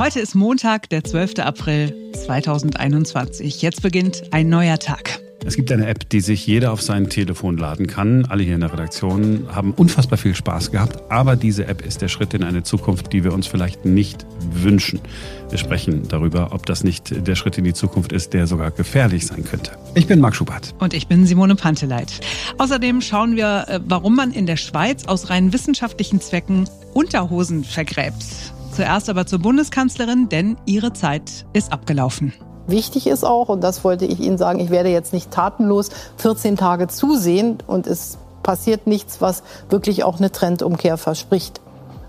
Heute ist Montag, der 12. April 2021. Jetzt beginnt ein neuer Tag. Es gibt eine App, die sich jeder auf sein Telefon laden kann. Alle hier in der Redaktion haben unfassbar viel Spaß gehabt. Aber diese App ist der Schritt in eine Zukunft, die wir uns vielleicht nicht wünschen. Wir sprechen darüber, ob das nicht der Schritt in die Zukunft ist, der sogar gefährlich sein könnte. Ich bin Marc Schubert. Und ich bin Simone Panteleit. Außerdem schauen wir, äh, warum man in der Schweiz aus rein wissenschaftlichen Zwecken Unterhosen vergräbt. Zuerst aber zur Bundeskanzlerin, denn ihre Zeit ist abgelaufen. Wichtig ist auch, und das wollte ich Ihnen sagen, ich werde jetzt nicht tatenlos 14 Tage zusehen und es passiert nichts, was wirklich auch eine Trendumkehr verspricht.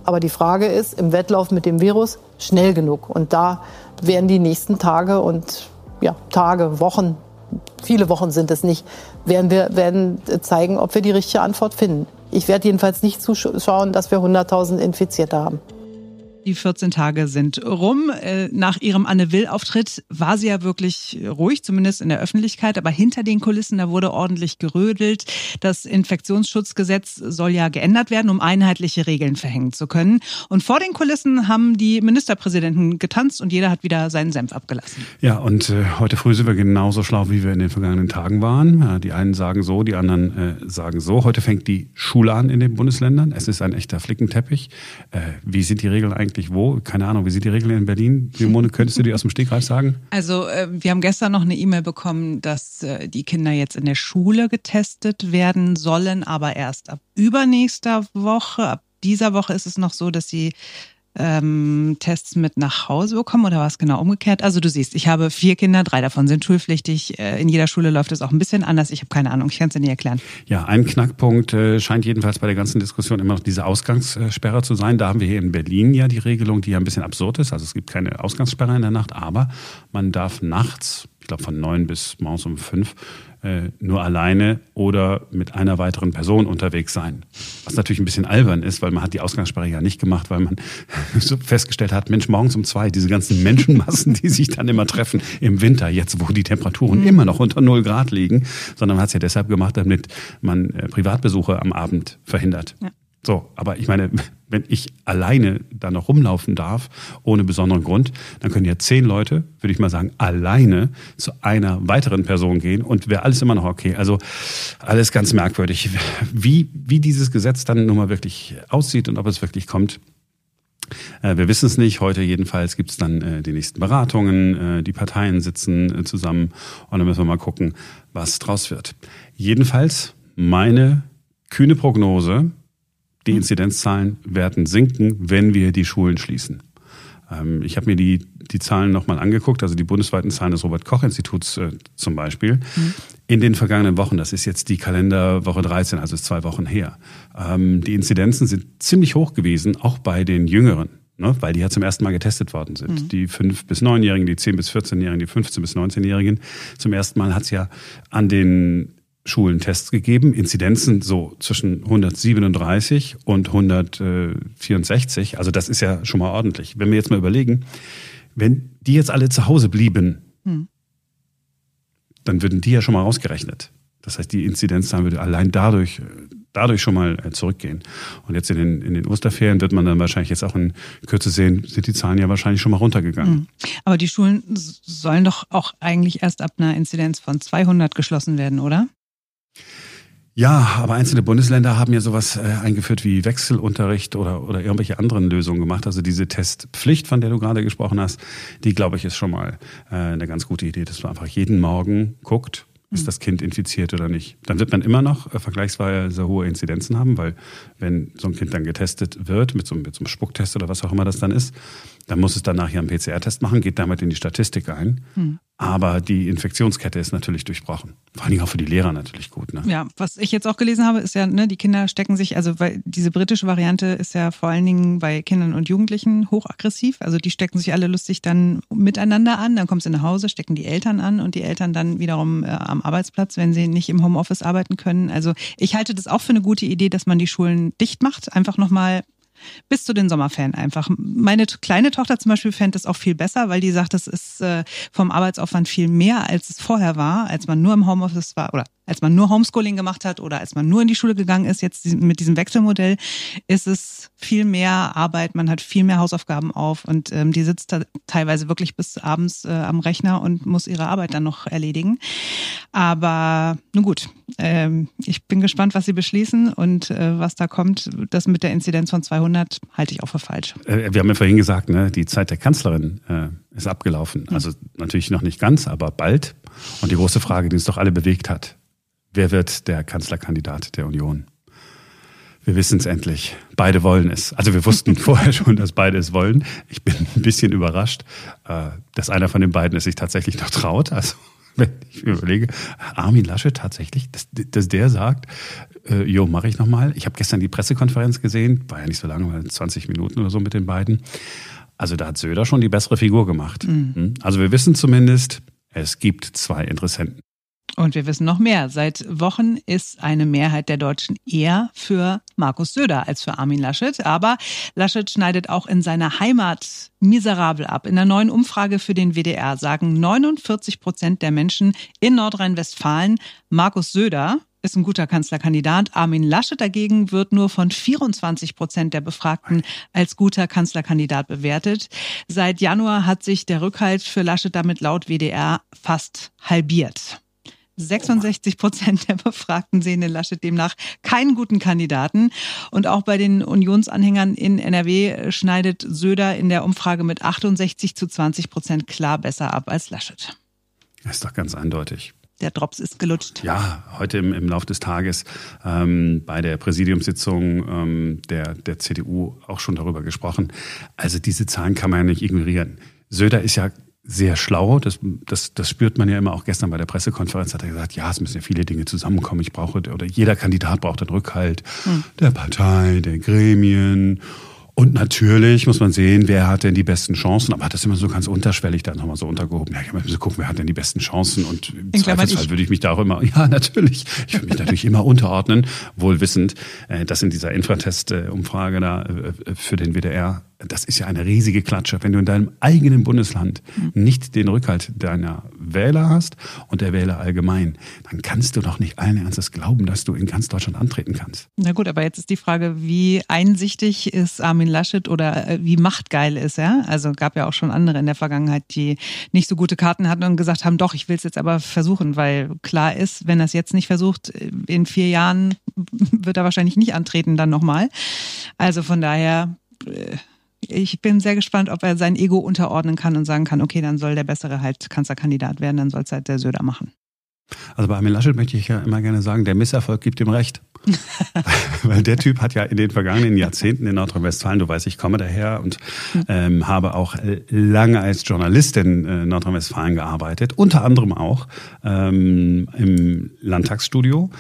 Aber die Frage ist, im Wettlauf mit dem Virus schnell genug. Und da werden die nächsten Tage und ja, Tage, Wochen, viele Wochen sind es nicht, werden wir werden zeigen, ob wir die richtige Antwort finden. Ich werde jedenfalls nicht zuschauen, dass wir 100.000 Infizierte haben. Die 14 Tage sind rum. Äh, nach ihrem Anne Will-Auftritt war sie ja wirklich ruhig, zumindest in der Öffentlichkeit. Aber hinter den Kulissen, da wurde ordentlich gerödelt. Das Infektionsschutzgesetz soll ja geändert werden, um einheitliche Regeln verhängen zu können. Und vor den Kulissen haben die Ministerpräsidenten getanzt und jeder hat wieder seinen Senf abgelassen. Ja, und äh, heute früh sind wir genauso schlau, wie wir in den vergangenen Tagen waren. Die einen sagen so, die anderen äh, sagen so. Heute fängt die Schule an in den Bundesländern. Es ist ein echter Flickenteppich. Wie sind die Regeln eigentlich? Eigentlich wo? Keine Ahnung, wie sind die Regeln in Berlin? Simone, könntest du die aus dem Stegreif sagen? Also äh, wir haben gestern noch eine E-Mail bekommen, dass äh, die Kinder jetzt in der Schule getestet werden sollen, aber erst ab übernächster Woche. Ab dieser Woche ist es noch so, dass sie ähm, Tests mit nach Hause bekommen oder war es genau umgekehrt? Also du siehst, ich habe vier Kinder, drei davon sind schulpflichtig. Äh, in jeder Schule läuft es auch ein bisschen anders. Ich habe keine Ahnung, ich kann es dir nicht erklären. Ja, ein Knackpunkt äh, scheint jedenfalls bei der ganzen Diskussion immer noch diese Ausgangssperre zu sein. Da haben wir hier in Berlin ja die Regelung, die ja ein bisschen absurd ist. Also es gibt keine Ausgangssperre in der Nacht, aber man darf nachts, ich glaube von neun bis morgens um fünf, nur alleine oder mit einer weiteren Person unterwegs sein. Was natürlich ein bisschen albern ist, weil man hat die Ausgangssperre ja nicht gemacht, weil man so festgestellt hat, Mensch, morgens um zwei, diese ganzen Menschenmassen, die sich dann immer treffen im Winter, jetzt wo die Temperaturen mhm. immer noch unter null Grad liegen, sondern man hat es ja deshalb gemacht, damit man äh, Privatbesuche am Abend verhindert. Ja. So, aber ich meine, wenn ich alleine da noch rumlaufen darf, ohne besonderen Grund, dann können ja zehn Leute, würde ich mal sagen, alleine zu einer weiteren Person gehen und wäre alles immer noch okay. Also alles ganz merkwürdig. Wie, wie dieses Gesetz dann nun mal wirklich aussieht und ob es wirklich kommt, äh, wir wissen es nicht. Heute jedenfalls gibt es dann äh, die nächsten Beratungen. Äh, die Parteien sitzen zusammen und dann müssen wir mal gucken, was draus wird. Jedenfalls meine kühne Prognose, die Inzidenzzahlen werden sinken, wenn wir die Schulen schließen. Ähm, ich habe mir die, die Zahlen nochmal angeguckt, also die bundesweiten Zahlen des Robert-Koch-Instituts äh, zum Beispiel. Mhm. In den vergangenen Wochen, das ist jetzt die Kalenderwoche 13, also ist zwei Wochen her, ähm, die Inzidenzen sind ziemlich hoch gewesen, auch bei den Jüngeren. Ne, weil die ja zum ersten Mal getestet worden sind. Mhm. Die 5- bis 9-Jährigen, die 10- bis 14-Jährigen, die 15- bis 19-Jährigen. Zum ersten Mal hat es ja an den Schulen Tests gegeben, Inzidenzen so zwischen 137 und 164. Also das ist ja schon mal ordentlich. Wenn wir jetzt mal überlegen, wenn die jetzt alle zu Hause blieben, hm. dann würden die ja schon mal rausgerechnet. Das heißt, die Inzidenzzahlen würde allein dadurch, dadurch schon mal äh, zurückgehen. Und jetzt in den, in den Osterferien wird man dann wahrscheinlich jetzt auch in Kürze sehen, sind die Zahlen ja wahrscheinlich schon mal runtergegangen. Hm. Aber die Schulen sollen doch auch eigentlich erst ab einer Inzidenz von 200 geschlossen werden, oder? Ja, aber einzelne Bundesländer haben ja sowas äh, eingeführt wie Wechselunterricht oder, oder irgendwelche anderen Lösungen gemacht. Also diese Testpflicht, von der du gerade gesprochen hast, die, glaube ich, ist schon mal äh, eine ganz gute Idee, dass man einfach jeden Morgen guckt, ist hm. das Kind infiziert oder nicht. Dann wird man immer noch äh, vergleichsweise hohe Inzidenzen haben, weil wenn so ein Kind dann getestet wird, mit so, mit so einem Spucktest oder was auch immer das dann ist, dann muss es danach ja einen PCR-Test machen, geht damit in die Statistik ein. Hm. Aber die Infektionskette ist natürlich durchbrochen. Vor allen Dingen auch für die Lehrer natürlich gut. Ne? Ja, was ich jetzt auch gelesen habe, ist ja, ne, die Kinder stecken sich, also weil diese britische Variante ist ja vor allen Dingen bei Kindern und Jugendlichen hochaggressiv. Also die stecken sich alle lustig dann miteinander an, dann kommen sie nach Hause, stecken die Eltern an und die Eltern dann wiederum äh, am Arbeitsplatz, wenn sie nicht im Homeoffice arbeiten können. Also ich halte das auch für eine gute Idee, dass man die Schulen dicht macht, einfach nochmal bis zu den Sommerferien einfach. Meine kleine Tochter zum Beispiel fände es auch viel besser, weil die sagt, es ist äh, vom Arbeitsaufwand viel mehr, als es vorher war, als man nur im Homeoffice war oder als man nur Homeschooling gemacht hat oder als man nur in die Schule gegangen ist. Jetzt mit diesem Wechselmodell ist es viel mehr Arbeit, man hat viel mehr Hausaufgaben auf und ähm, die sitzt da teilweise wirklich bis abends äh, am Rechner und muss ihre Arbeit dann noch erledigen. Aber nun gut, ähm, ich bin gespannt, was sie beschließen und äh, was da kommt. Das mit der Inzidenz von 200 halte ich auch für falsch. Äh, wir haben ja vorhin gesagt, ne, die Zeit der Kanzlerin äh, ist abgelaufen. Hm. Also natürlich noch nicht ganz, aber bald. Und die große Frage, die uns doch alle bewegt hat, wer wird der Kanzlerkandidat der Union? Wir wissen es endlich. Beide wollen es. Also wir wussten vorher schon, dass beide es wollen. Ich bin ein bisschen überrascht, äh, dass einer von den beiden es sich tatsächlich noch traut. Also wenn ich mir überlege, Armin Lasche tatsächlich, dass, dass der sagt, äh, jo, mache ich nochmal. Ich habe gestern die Pressekonferenz gesehen, war ja nicht so lange, war 20 Minuten oder so mit den beiden. Also da hat Söder schon die bessere Figur gemacht. Mhm. Hm? Also wir wissen zumindest, es gibt zwei Interessenten. Und wir wissen noch mehr. Seit Wochen ist eine Mehrheit der Deutschen eher für Markus Söder als für Armin Laschet. Aber Laschet schneidet auch in seiner Heimat miserabel ab. In der neuen Umfrage für den WDR sagen 49 Prozent der Menschen in Nordrhein-Westfalen, Markus Söder ist ein guter Kanzlerkandidat. Armin Laschet dagegen wird nur von 24 Prozent der Befragten als guter Kanzlerkandidat bewertet. Seit Januar hat sich der Rückhalt für Laschet damit laut WDR fast halbiert. 66 Prozent der Befragten sehen in Laschet demnach keinen guten Kandidaten. Und auch bei den Unionsanhängern in NRW schneidet Söder in der Umfrage mit 68 zu 20 Prozent klar besser ab als Laschet. Das ist doch ganz eindeutig. Der Drops ist gelutscht. Ja, heute im, im Laufe des Tages ähm, bei der Präsidiumssitzung ähm, der, der CDU auch schon darüber gesprochen. Also diese Zahlen kann man ja nicht ignorieren. Söder ist ja sehr schlau. Das, das, das spürt man ja immer auch gestern bei der Pressekonferenz. Hat er gesagt, ja, es müssen ja viele Dinge zusammenkommen. Ich brauche, oder jeder Kandidat braucht den Rückhalt hm. der Partei, der Gremien und natürlich muss man sehen, wer hat denn die besten Chancen. Aber hat das immer so ganz unterschwellig dann nochmal so untergehoben. Ja, ich muss gucken, wer hat denn die besten Chancen. Und im In Zweifelsfall würde ich mich da auch immer, ja, natürlich. Ich würde mich natürlich immer unterordnen, wohl wissend, äh, dass in dieser Infratest-Umfrage da äh, für den WDR das ist ja eine riesige Klatsche. Wenn du in deinem eigenen Bundesland nicht den Rückhalt deiner Wähler hast und der Wähler allgemein, dann kannst du doch nicht allen Ernstes glauben, dass du in ganz Deutschland antreten kannst. Na gut, aber jetzt ist die Frage, wie einsichtig ist Armin Laschet oder äh, wie machtgeil ist er? Also gab ja auch schon andere in der Vergangenheit, die nicht so gute Karten hatten und gesagt haben, doch, ich will es jetzt aber versuchen, weil klar ist, wenn er es jetzt nicht versucht, in vier Jahren wird er wahrscheinlich nicht antreten dann nochmal. Also von daher äh, ich bin sehr gespannt, ob er sein Ego unterordnen kann und sagen kann, okay, dann soll der Bessere halt Kanzlerkandidat werden, dann soll es halt der Söder machen. Also bei Armin Laschet möchte ich ja immer gerne sagen, der Misserfolg gibt ihm recht. Weil der Typ hat ja in den vergangenen Jahrzehnten in Nordrhein-Westfalen, du weißt, ich komme daher und ähm, habe auch lange als Journalist in äh, Nordrhein-Westfalen gearbeitet, unter anderem auch ähm, im Landtagsstudio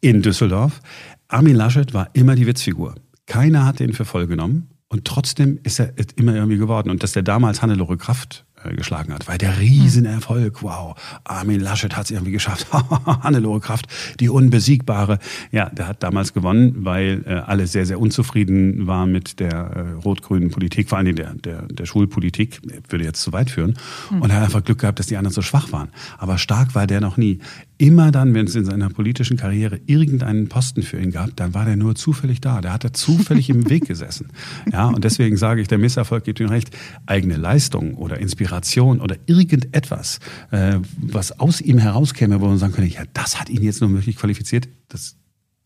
in Düsseldorf. Armin Laschet war immer die Witzfigur. Keiner hat den für voll genommen. Und trotzdem ist er immer irgendwie geworden. Und dass der damals Hannelore Kraft geschlagen hat. Weil der Riesenerfolg, wow, Armin Laschet hat es irgendwie geschafft. Hannelore Kraft, die Unbesiegbare. Ja, der hat damals gewonnen, weil äh, alle sehr, sehr unzufrieden waren mit der äh, rot-grünen Politik, vor allem der, der, der Schulpolitik, würde jetzt zu weit führen. Mhm. Und er hat einfach Glück gehabt, dass die anderen so schwach waren. Aber stark war der noch nie. Immer dann, wenn es in seiner politischen Karriere irgendeinen Posten für ihn gab, dann war der nur zufällig da. Der hat er zufällig im Weg gesessen. Ja, und deswegen sage ich, der Misserfolg gibt ihm recht. Eigene Leistung oder Inspiration Inspiration oder irgendetwas, äh, was aus ihm herauskäme, wo man sagen könnte, ja, das hat ihn jetzt nur wirklich qualifiziert, das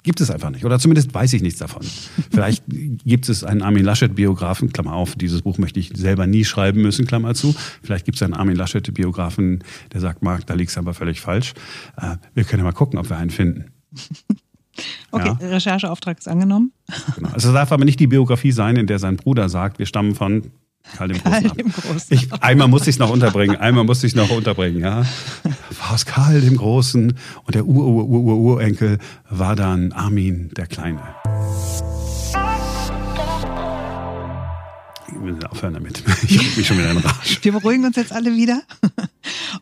gibt es einfach nicht. Oder zumindest weiß ich nichts davon. Vielleicht gibt es einen Armin Laschet-Biografen, Klammer auf, dieses Buch möchte ich selber nie schreiben müssen, Klammer zu. Vielleicht gibt es einen Armin Laschet-Biografen, der sagt, Marc, da liegst du aber völlig falsch. Äh, wir können ja mal gucken, ob wir einen finden. Okay, ja. Rechercheauftrag ist angenommen. Genau. Also es darf aber nicht die Biografie sein, in der sein Bruder sagt, wir stammen von Karl dem Großen. Karl dem Großen. Ich, einmal musste ich es noch unterbringen, einmal musste ich es noch unterbringen, ja. War es Karl dem Großen und der Ur-Ur-Ur-Urenkel war dann Armin der Kleine. Ich will aufhören damit. Ich habe mich schon wieder in Rage. Wir beruhigen uns jetzt alle wieder.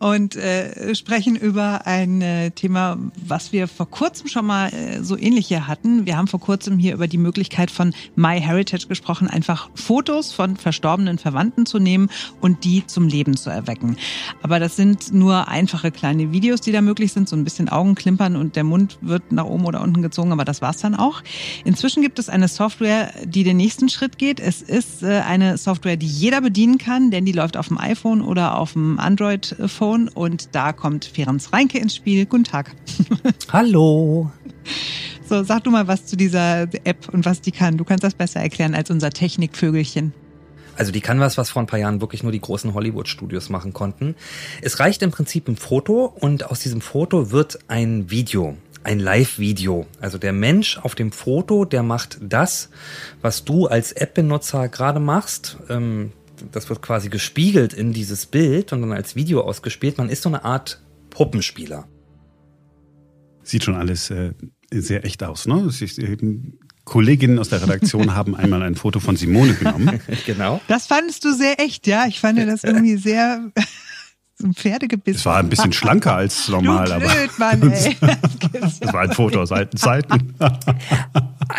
Und äh, sprechen über ein äh, Thema, was wir vor kurzem schon mal äh, so ähnlich hier hatten. Wir haben vor kurzem hier über die Möglichkeit von MyHeritage gesprochen, einfach Fotos von verstorbenen Verwandten zu nehmen und die zum Leben zu erwecken. Aber das sind nur einfache kleine Videos, die da möglich sind, so ein bisschen Augenklimpern und der Mund wird nach oben oder unten gezogen, aber das war's dann auch. Inzwischen gibt es eine Software, die den nächsten Schritt geht. Es ist äh, eine Software, die jeder bedienen kann, denn die läuft auf dem iPhone oder auf dem Android-Phone und da kommt Ferenc Reinke ins Spiel. Guten Tag. Hallo. So, sag du mal was zu dieser App und was die kann. Du kannst das besser erklären als unser Technikvögelchen. Also die kann was, was vor ein paar Jahren wirklich nur die großen Hollywood-Studios machen konnten. Es reicht im Prinzip ein Foto und aus diesem Foto wird ein Video ein Live-Video. Also der Mensch auf dem Foto, der macht das, was du als App-Benutzer gerade machst. Ähm, das wird quasi gespiegelt in dieses Bild und dann als Video ausgespielt. Man ist so eine Art Puppenspieler. Sieht schon alles äh, sehr echt aus, ne? Kolleginnen aus der Redaktion haben einmal ein Foto von Simone genommen. genau. Das fandest du sehr echt, ja? Ich fand das irgendwie sehr so ein Pferdegebiss. Es war ein bisschen schlanker als normal, du aber. blöd, Mann, ey. Das war ein Foto aus alten Zeiten.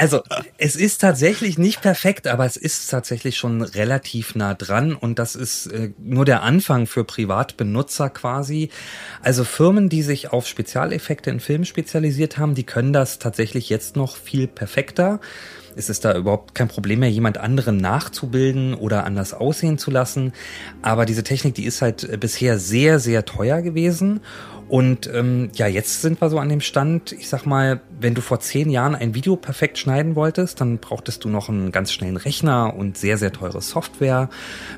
Also, es ist tatsächlich nicht perfekt, aber es ist tatsächlich schon relativ nah dran und das ist äh, nur der Anfang für Privatbenutzer quasi. Also Firmen, die sich auf Spezialeffekte in Filmen spezialisiert haben, die können das tatsächlich jetzt noch viel perfekter ist es da überhaupt kein Problem mehr, jemand anderen nachzubilden oder anders aussehen zu lassen. Aber diese Technik, die ist halt bisher sehr, sehr teuer gewesen. Und ähm, ja, jetzt sind wir so an dem Stand, ich sag mal, wenn du vor zehn Jahren ein Video perfekt schneiden wolltest, dann brauchtest du noch einen ganz schnellen Rechner und sehr, sehr teure Software.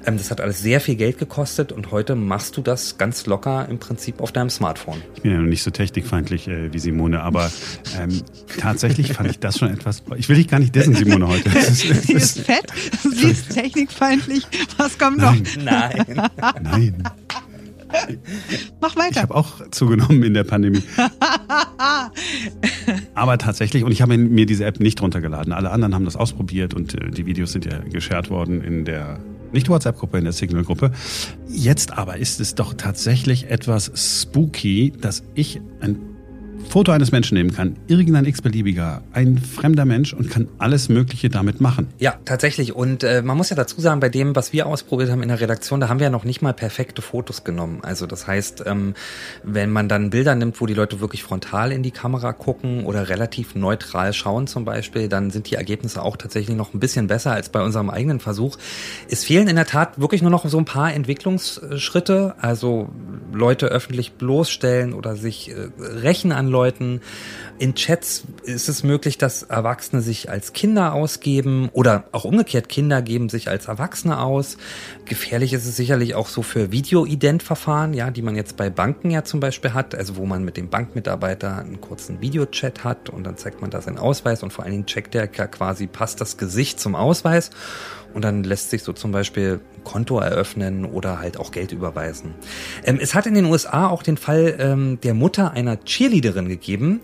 Ähm, das hat alles sehr viel Geld gekostet und heute machst du das ganz locker im Prinzip auf deinem Smartphone. Ich bin ja noch nicht so technikfeindlich äh, wie Simone, aber ähm, tatsächlich fand ich das schon etwas. Ich will dich gar nicht dessen, Simone, heute. Sie ist fett, sie ist technikfeindlich. Was kommt noch? Nein. Nein. Mach Ich weiter. habe auch zugenommen in der Pandemie. Aber tatsächlich, und ich habe mir diese App nicht runtergeladen. Alle anderen haben das ausprobiert und äh, die Videos sind ja geshared worden in der, nicht WhatsApp-Gruppe, in der Signal-Gruppe. Jetzt aber ist es doch tatsächlich etwas spooky, dass ich ein Foto eines Menschen nehmen kann, irgendein x-beliebiger, ein fremder Mensch und kann alles Mögliche damit machen. Ja, tatsächlich. Und äh, man muss ja dazu sagen, bei dem, was wir ausprobiert haben in der Redaktion, da haben wir ja noch nicht mal perfekte Fotos genommen. Also das heißt, ähm, wenn man dann Bilder nimmt, wo die Leute wirklich frontal in die Kamera gucken oder relativ neutral schauen zum Beispiel, dann sind die Ergebnisse auch tatsächlich noch ein bisschen besser als bei unserem eigenen Versuch. Es fehlen in der Tat wirklich nur noch so ein paar Entwicklungsschritte, also Leute öffentlich bloßstellen oder sich äh, rächen an Leuten. In Chats ist es möglich, dass Erwachsene sich als Kinder ausgeben oder auch umgekehrt Kinder geben sich als Erwachsene aus. Gefährlich ist es sicherlich auch so für Video-Ident-Verfahren, ja, die man jetzt bei Banken ja zum Beispiel hat, also wo man mit dem Bankmitarbeiter einen kurzen Videochat hat und dann zeigt man da seinen Ausweis und vor allen Dingen checkt der ja quasi, passt das Gesicht zum Ausweis und dann lässt sich so zum Beispiel ein Konto eröffnen oder halt auch Geld überweisen. Ähm, es hat in den USA auch den Fall ähm, der Mutter einer Cheerleaderin gegeben.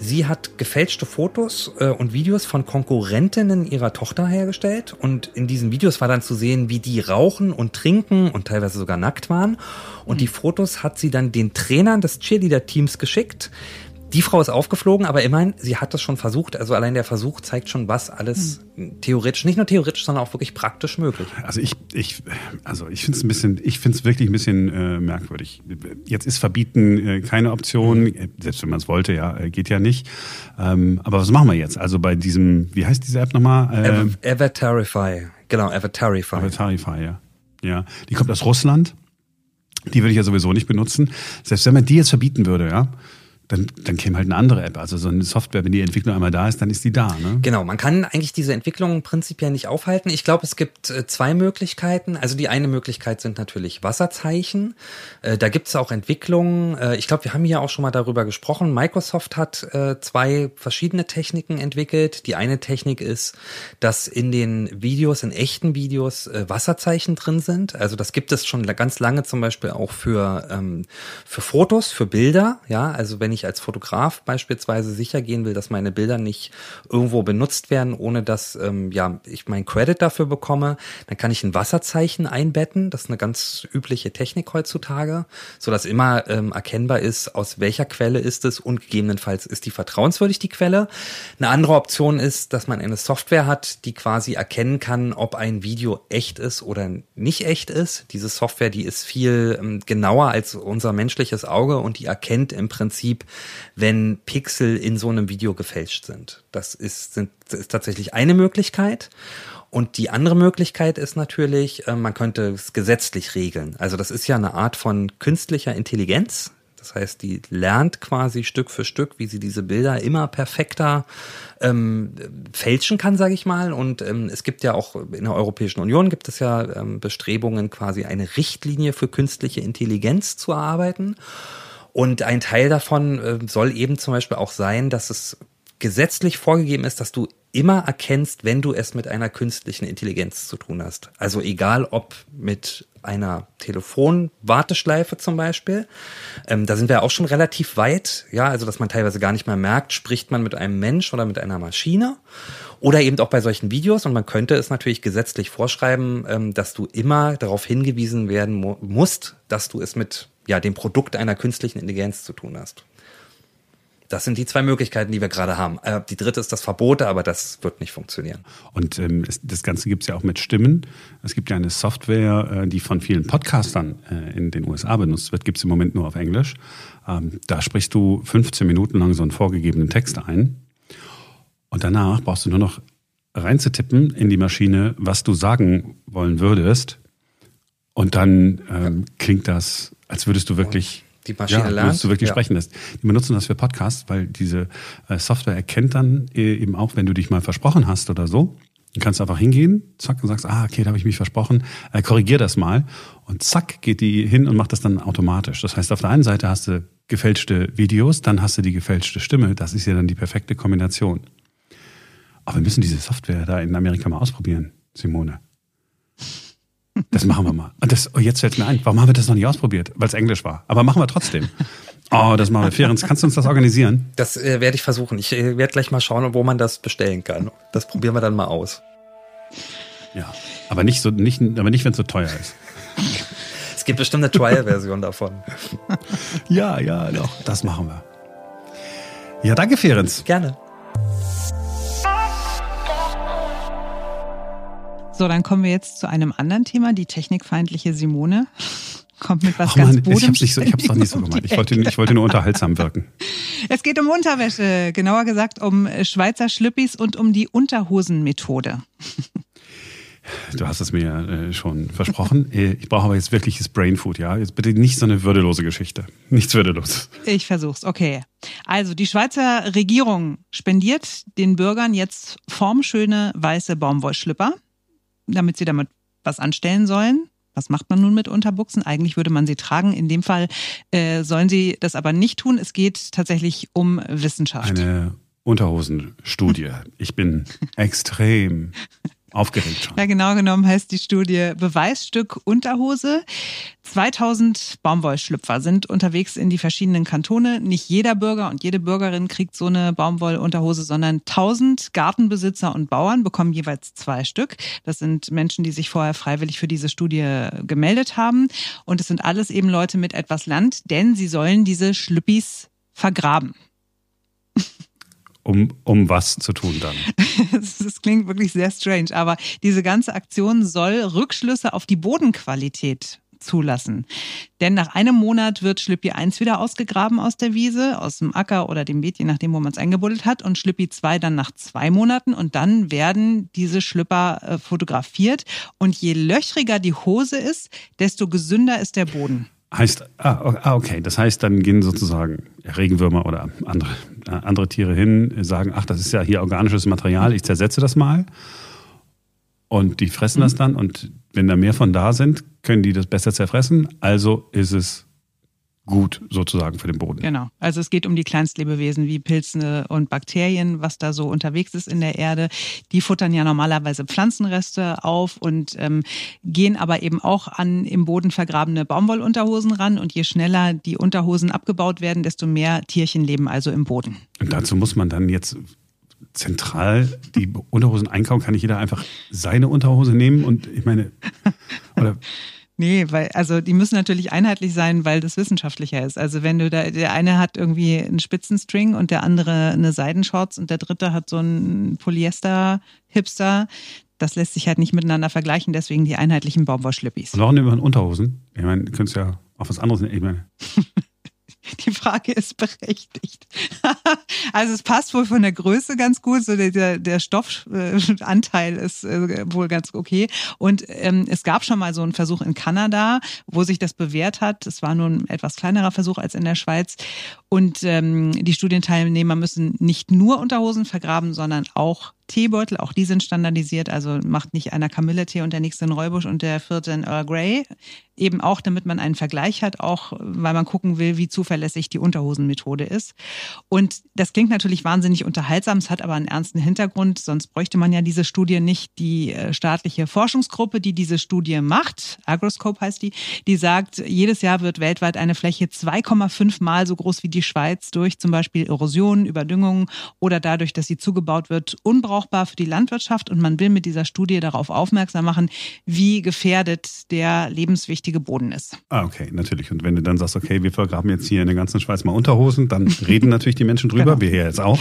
Sie hat gefälschte Fotos äh, und Videos von Konkurrentinnen ihrer Tochter hergestellt und in diesen Videos war dann zu sehen, wie die rauchen und trinken und teilweise sogar nackt waren. Und die Fotos hat sie dann den Trainern des Cheerleader-Teams geschickt. Die Frau ist aufgeflogen, aber immerhin, sie hat das schon versucht. Also allein der Versuch zeigt schon, was alles theoretisch, nicht nur theoretisch, sondern auch wirklich praktisch möglich. Also ich, ich, also ich finde es ein bisschen, ich finde es wirklich ein bisschen äh, merkwürdig. Jetzt ist Verbieten äh, keine Option, äh, selbst wenn man es wollte, ja, äh, geht ja nicht. Ähm, aber was machen wir jetzt? Also bei diesem, wie heißt diese App nochmal? Ähm, Ever, Avatarify. Genau, Avatarify. Avatarify, ja. Ja, die kommt aus Russland. Die würde ich ja sowieso nicht benutzen. Selbst wenn man die jetzt verbieten würde, ja, dann, dann käme halt eine andere App. Also so eine Software, wenn die Entwicklung einmal da ist, dann ist die da. Ne? Genau, man kann eigentlich diese Entwicklung prinzipiell nicht aufhalten. Ich glaube, es gibt äh, zwei Möglichkeiten. Also die eine Möglichkeit sind natürlich Wasserzeichen. Äh, da gibt es auch Entwicklungen. Äh, ich glaube, wir haben hier auch schon mal darüber gesprochen. Microsoft hat zwei verschiedene Techniken entwickelt. Die eine Technik ist, dass in den Videos, in echten Videos, Wasserzeichen drin sind. Also das gibt es schon ganz lange zum Beispiel auch für, ähm, für Fotos, für Bilder. Ja, also wenn ich ich als Fotograf beispielsweise sicher gehen will, dass meine Bilder nicht irgendwo benutzt werden, ohne dass ähm, ja ich mein Credit dafür bekomme, dann kann ich ein Wasserzeichen einbetten. Das ist eine ganz übliche Technik heutzutage, so dass immer ähm, erkennbar ist, aus welcher Quelle ist es und gegebenenfalls ist die vertrauenswürdig die Quelle. Eine andere Option ist, dass man eine Software hat, die quasi erkennen kann, ob ein Video echt ist oder nicht echt ist. Diese Software, die ist viel ähm, genauer als unser menschliches Auge und die erkennt im Prinzip, wenn Pixel in so einem Video gefälscht sind. Das ist, sind, das ist tatsächlich eine Möglichkeit. Und die andere Möglichkeit ist natürlich, äh, man könnte es gesetzlich regeln. Also das ist ja eine Art von künstlicher Intelligenz. Das heißt, die lernt quasi Stück für Stück, wie sie diese Bilder immer perfekter ähm, fälschen kann, sage ich mal. Und ähm, es gibt ja auch in der Europäischen Union gibt es ja ähm, Bestrebungen, quasi eine Richtlinie für künstliche Intelligenz zu erarbeiten. Und ein Teil davon äh, soll eben zum Beispiel auch sein, dass es gesetzlich vorgegeben ist, dass du immer erkennst, wenn du es mit einer künstlichen Intelligenz zu tun hast. Also egal ob mit einer Telefonwarteschleife zum Beispiel. Ähm, da sind wir auch schon relativ weit, ja, also dass man teilweise gar nicht mehr merkt, spricht man mit einem Mensch oder mit einer Maschine. Oder eben auch bei solchen Videos. Und man könnte es natürlich gesetzlich vorschreiben, ähm, dass du immer darauf hingewiesen werden mu musst, dass du es mit ja, dem Produkt einer künstlichen Intelligenz zu tun hast. Das sind die zwei Möglichkeiten, die wir gerade haben. Äh, die dritte ist das Verbot, aber das wird nicht funktionieren. Und ähm, das Ganze gibt es ja auch mit Stimmen. Es gibt ja eine Software, äh, die von vielen Podcastern äh, in den USA benutzt wird, gibt es im Moment nur auf Englisch. Ähm, da sprichst du 15 Minuten lang so einen vorgegebenen Text ein. Und danach brauchst du nur noch reinzutippen in die Maschine, was du sagen wollen würdest. Und dann ähm, klingt das, als würdest du wirklich die Maschine ja, lernt. du wirklich ja. sprechen lässt. Die benutzen das für Podcasts, weil diese äh, Software erkennt dann äh, eben auch, wenn du dich mal versprochen hast oder so. Du kannst einfach hingehen, zack, und sagst, ah, okay, da habe ich mich versprochen, äh, korrigier das mal. Und zack, geht die hin und macht das dann automatisch. Das heißt, auf der einen Seite hast du gefälschte Videos, dann hast du die gefälschte Stimme. Das ist ja dann die perfekte Kombination. Aber wir müssen diese Software da in Amerika mal ausprobieren, Simone. Das machen wir mal. Und das, oh, jetzt fällt mir ein, warum haben wir das noch nicht ausprobiert? Weil es Englisch war. Aber machen wir trotzdem. Oh, das machen wir. Ferenc, kannst du uns das organisieren? Das äh, werde ich versuchen. Ich äh, werde gleich mal schauen, wo man das bestellen kann. Das probieren wir dann mal aus. Ja, aber nicht so, nicht, aber nicht, wenn es so teuer ist. es gibt bestimmt eine Trial-Version davon. ja, ja, doch. Das machen wir. Ja, danke, Ferenc. Gerne. So, dann kommen wir jetzt zu einem anderen Thema. Die technikfeindliche Simone kommt mit was ganz Mann, Ich hab's, nicht so, ich hab's doch nicht so gemeint. Ich wollte, ich wollte nur unterhaltsam wirken. Es geht um Unterwäsche, genauer gesagt um Schweizer Schlüppis und um die Unterhosenmethode. Du hast es mir äh, schon versprochen. Äh, ich brauche aber jetzt wirkliches Brainfood, ja? Jetzt bitte nicht so eine würdelose Geschichte. Nichts würdelos. Ich versuch's, okay. Also, die Schweizer Regierung spendiert den Bürgern jetzt formschöne weiße Baumwollschlüpper damit sie damit was anstellen sollen. Was macht man nun mit Unterbuchsen? Eigentlich würde man sie tragen. In dem Fall äh, sollen sie das aber nicht tun. Es geht tatsächlich um Wissenschaft. Eine Unterhosenstudie. Ich bin extrem Aufgeregt schon. Ja, genau genommen heißt die Studie Beweisstück Unterhose. 2000 Baumwollschlüpfer sind unterwegs in die verschiedenen Kantone. Nicht jeder Bürger und jede Bürgerin kriegt so eine Baumwollunterhose, sondern 1000 Gartenbesitzer und Bauern bekommen jeweils zwei Stück. Das sind Menschen, die sich vorher freiwillig für diese Studie gemeldet haben. Und es sind alles eben Leute mit etwas Land, denn sie sollen diese Schlüppis vergraben um, um was zu tun dann? das klingt wirklich sehr strange, aber diese ganze Aktion soll Rückschlüsse auf die Bodenqualität zulassen. Denn nach einem Monat wird Schlüppi 1 wieder ausgegraben aus der Wiese, aus dem Acker oder dem Beet, je nachdem, wo man es eingebuddelt hat, und Schlüppi 2 dann nach zwei Monaten und dann werden diese Schlüpper äh, fotografiert und je löchriger die Hose ist, desto gesünder ist der Boden. Heißt, ah, ah, okay, das heißt, dann gehen sozusagen Regenwürmer oder andere, äh, andere Tiere hin, sagen, ach, das ist ja hier organisches Material, ich zersetze das mal. Und die fressen mhm. das dann und wenn da mehr von da sind, können die das besser zerfressen. Also ist es gut sozusagen für den Boden. Genau. Also es geht um die Kleinstlebewesen wie Pilze und Bakterien, was da so unterwegs ist in der Erde. Die futtern ja normalerweise Pflanzenreste auf und ähm, gehen aber eben auch an im Boden vergrabene Baumwollunterhosen ran. Und je schneller die Unterhosen abgebaut werden, desto mehr Tierchen leben also im Boden. Und dazu muss man dann jetzt zentral die Unterhosen einkaufen. Kann nicht jeder einfach seine Unterhose nehmen und ich meine, oder Nee, weil, also die müssen natürlich einheitlich sein, weil das wissenschaftlicher ist. Also wenn du da, der eine hat irgendwie einen Spitzenstring und der andere eine Seidenshorts und der dritte hat so einen Polyester-Hipster, das lässt sich halt nicht miteinander vergleichen, deswegen die einheitlichen Baumwollschlippis. Und auch über Unterhosen. Ich meine, du könntest ja auch was anderes nehmen. Ich meine. Die Frage ist berechtigt. also es passt wohl von der Größe ganz gut, so der, der Stoffanteil ist äh, wohl ganz okay. Und ähm, es gab schon mal so einen Versuch in Kanada, wo sich das bewährt hat. Es war nur ein etwas kleinerer Versuch als in der Schweiz. Und ähm, die Studienteilnehmer müssen nicht nur Unterhosen vergraben, sondern auch Teebeutel, auch die sind standardisiert, also macht nicht einer Kamilletee und der nächste ein Räubusch und der vierte ein Earl Grey. Eben auch, damit man einen Vergleich hat, auch weil man gucken will, wie zuverlässig die Unterhosenmethode ist. Und das klingt natürlich wahnsinnig unterhaltsam, es hat aber einen ernsten Hintergrund, sonst bräuchte man ja diese Studie nicht. Die äh, staatliche Forschungsgruppe, die diese Studie macht, Agroscope heißt die, die sagt, jedes Jahr wird weltweit eine Fläche 2,5 Mal so groß wie die Schweiz durch zum Beispiel Erosion, Überdüngung oder dadurch, dass sie zugebaut wird, unbrauchbar unbrauchbar für die Landwirtschaft und man will mit dieser Studie darauf aufmerksam machen, wie gefährdet der lebenswichtige Boden ist. Ah, okay, natürlich. Und wenn du dann sagst, okay, wir vergraben jetzt hier in der ganzen Schweiz mal Unterhosen, dann reden natürlich die Menschen drüber, genau. wir hier jetzt auch.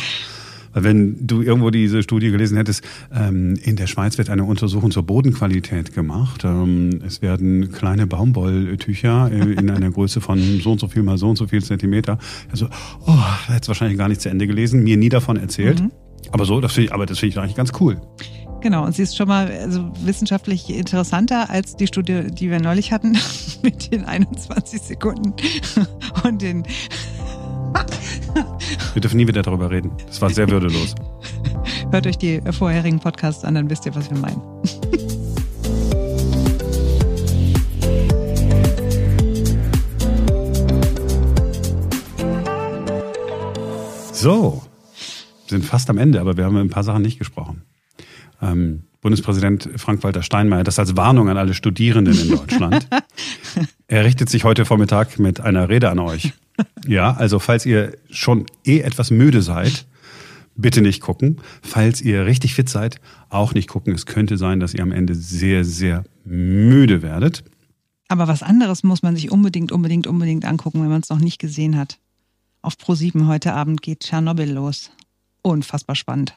Weil wenn du irgendwo diese Studie gelesen hättest, ähm, in der Schweiz wird eine Untersuchung zur Bodenqualität gemacht. Ähm, es werden kleine Baumwolltücher äh, in einer Größe von so und so viel mal so und so viel Zentimeter. Also, oh, hätte wahrscheinlich gar nicht zu Ende gelesen, mir nie davon erzählt. Mhm. Aber so, das finde ich, aber das finde ich eigentlich ganz cool. Genau, und sie ist schon mal also wissenschaftlich interessanter als die Studie, die wir neulich hatten, mit den 21 Sekunden und den. wir dürfen nie wieder darüber reden. Das war sehr würdelos. Hört euch die vorherigen Podcasts an, dann wisst ihr, was wir meinen. So, sind fast am Ende, aber wir haben ein paar Sachen nicht gesprochen. Ähm, Bundespräsident Frank-Walter Steinmeier, das als Warnung an alle Studierenden in Deutschland. er richtet sich heute Vormittag mit einer Rede an euch. Ja, also falls ihr schon eh etwas müde seid, bitte nicht gucken. Falls ihr richtig fit seid, auch nicht gucken. Es könnte sein, dass ihr am Ende sehr, sehr müde werdet. Aber was anderes muss man sich unbedingt, unbedingt, unbedingt angucken, wenn man es noch nicht gesehen hat. Auf Pro7 heute Abend geht Tschernobyl los unfassbar spannend.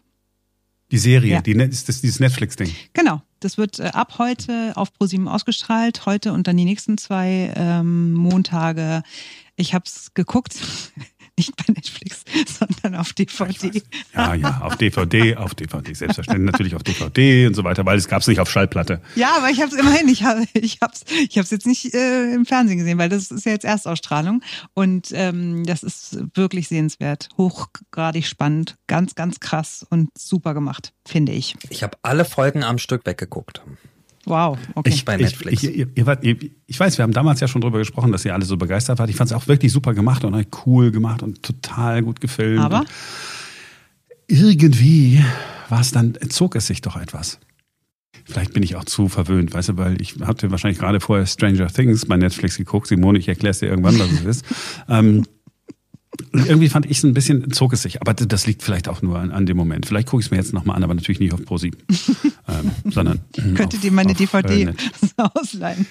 Die Serie, ja. die, das dieses Netflix-Ding? Genau. Das wird äh, ab heute auf ProSieben ausgestrahlt. Heute und dann die nächsten zwei ähm, Montage. Ich habe es geguckt. Nicht bei Netflix, sondern auf DVD. Ja, ja, auf DVD, auf DVD, selbstverständlich natürlich auf DVD und so weiter, weil es gab es nicht auf Schallplatte. Ja, aber ich habe es immerhin, ich habe ich hab's, ich hab's jetzt nicht äh, im Fernsehen gesehen, weil das ist ja jetzt Erstausstrahlung und ähm, das ist wirklich sehenswert, hochgradig spannend, ganz, ganz krass und super gemacht, finde ich. Ich habe alle Folgen am Stück weggeguckt. Wow, okay. Ich, bei Netflix. Ich, ich, ihr, ich, weiß, wir haben damals ja schon drüber gesprochen, dass ihr alle so begeistert wart. Ich fand es auch wirklich super gemacht und cool gemacht und total gut gefilmt. Aber irgendwie war es dann, zog es sich doch etwas. Vielleicht bin ich auch zu verwöhnt, weißt du, weil ich hatte wahrscheinlich gerade vorher Stranger Things bei Netflix geguckt. Simone, ich erkläre es dir irgendwann, was es ist. ähm, irgendwie fand ich es ein bisschen, zog es sich. Aber das liegt vielleicht auch nur an, an dem Moment. Vielleicht gucke ich es mir jetzt nochmal an, aber natürlich nicht auf Pro7. ähm, sondern. Könntet ihr meine DVD äh, ausleihen?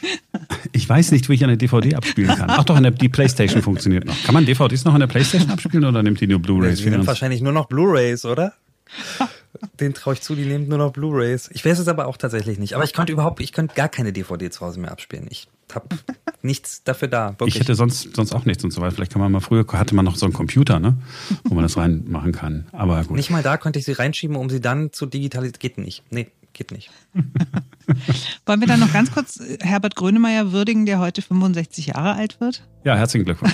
Ich weiß nicht, wie ich eine DVD abspielen kann. Ach doch, eine, die Playstation funktioniert noch. Kann man DVDs noch an der Playstation abspielen oder nimmt die nur Blu-Rays? Die nimmt wahrscheinlich nur noch Blu-Rays, oder? Den traue ich zu, die nimmt nur noch Blu-Rays. Ich weiß es aber auch tatsächlich nicht. Aber ich könnte überhaupt, ich könnte gar keine DVD zu Hause mehr abspielen. Ich habe nichts dafür da. Wirklich. Ich hätte sonst, sonst auch nichts und so weiter. Vielleicht kann man mal früher, hatte man noch so einen Computer, ne? Wo man das reinmachen kann. Aber gut. Nicht mal da könnte ich sie reinschieben, um sie dann zu digitalisieren. Geht nicht. Nee, geht nicht. Wollen wir dann noch ganz kurz Herbert Grönemeyer würdigen, der heute 65 Jahre alt wird? Ja, herzlichen Glückwunsch.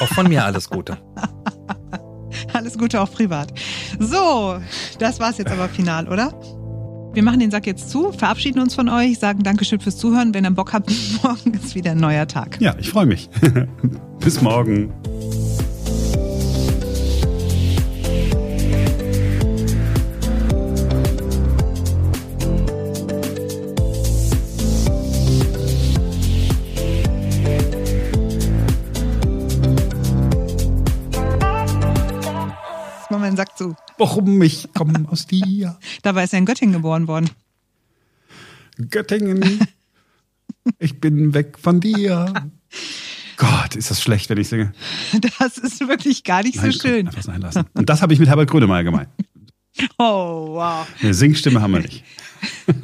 auch von mir alles Gute. Alles Gute auch privat. So, das war's jetzt aber final, oder? Wir machen den Sack jetzt zu, verabschieden uns von euch, sagen Dankeschön fürs Zuhören. Wenn ihr Bock habt, morgen ist wieder ein neuer Tag. Ja, ich freue mich. Bis morgen. Den Sack zu. Warum ich komme aus dir? Dabei ist er in Göttingen geboren worden. Göttingen. Ich bin weg von dir. Gott, ist das schlecht, wenn ich singe. Das ist wirklich gar nicht Nein, so schön. Einfach sein lassen. Und das habe ich mit Herbert Grönemeyer gemeint. Oh, wow. Eine Singstimme haben wir nicht.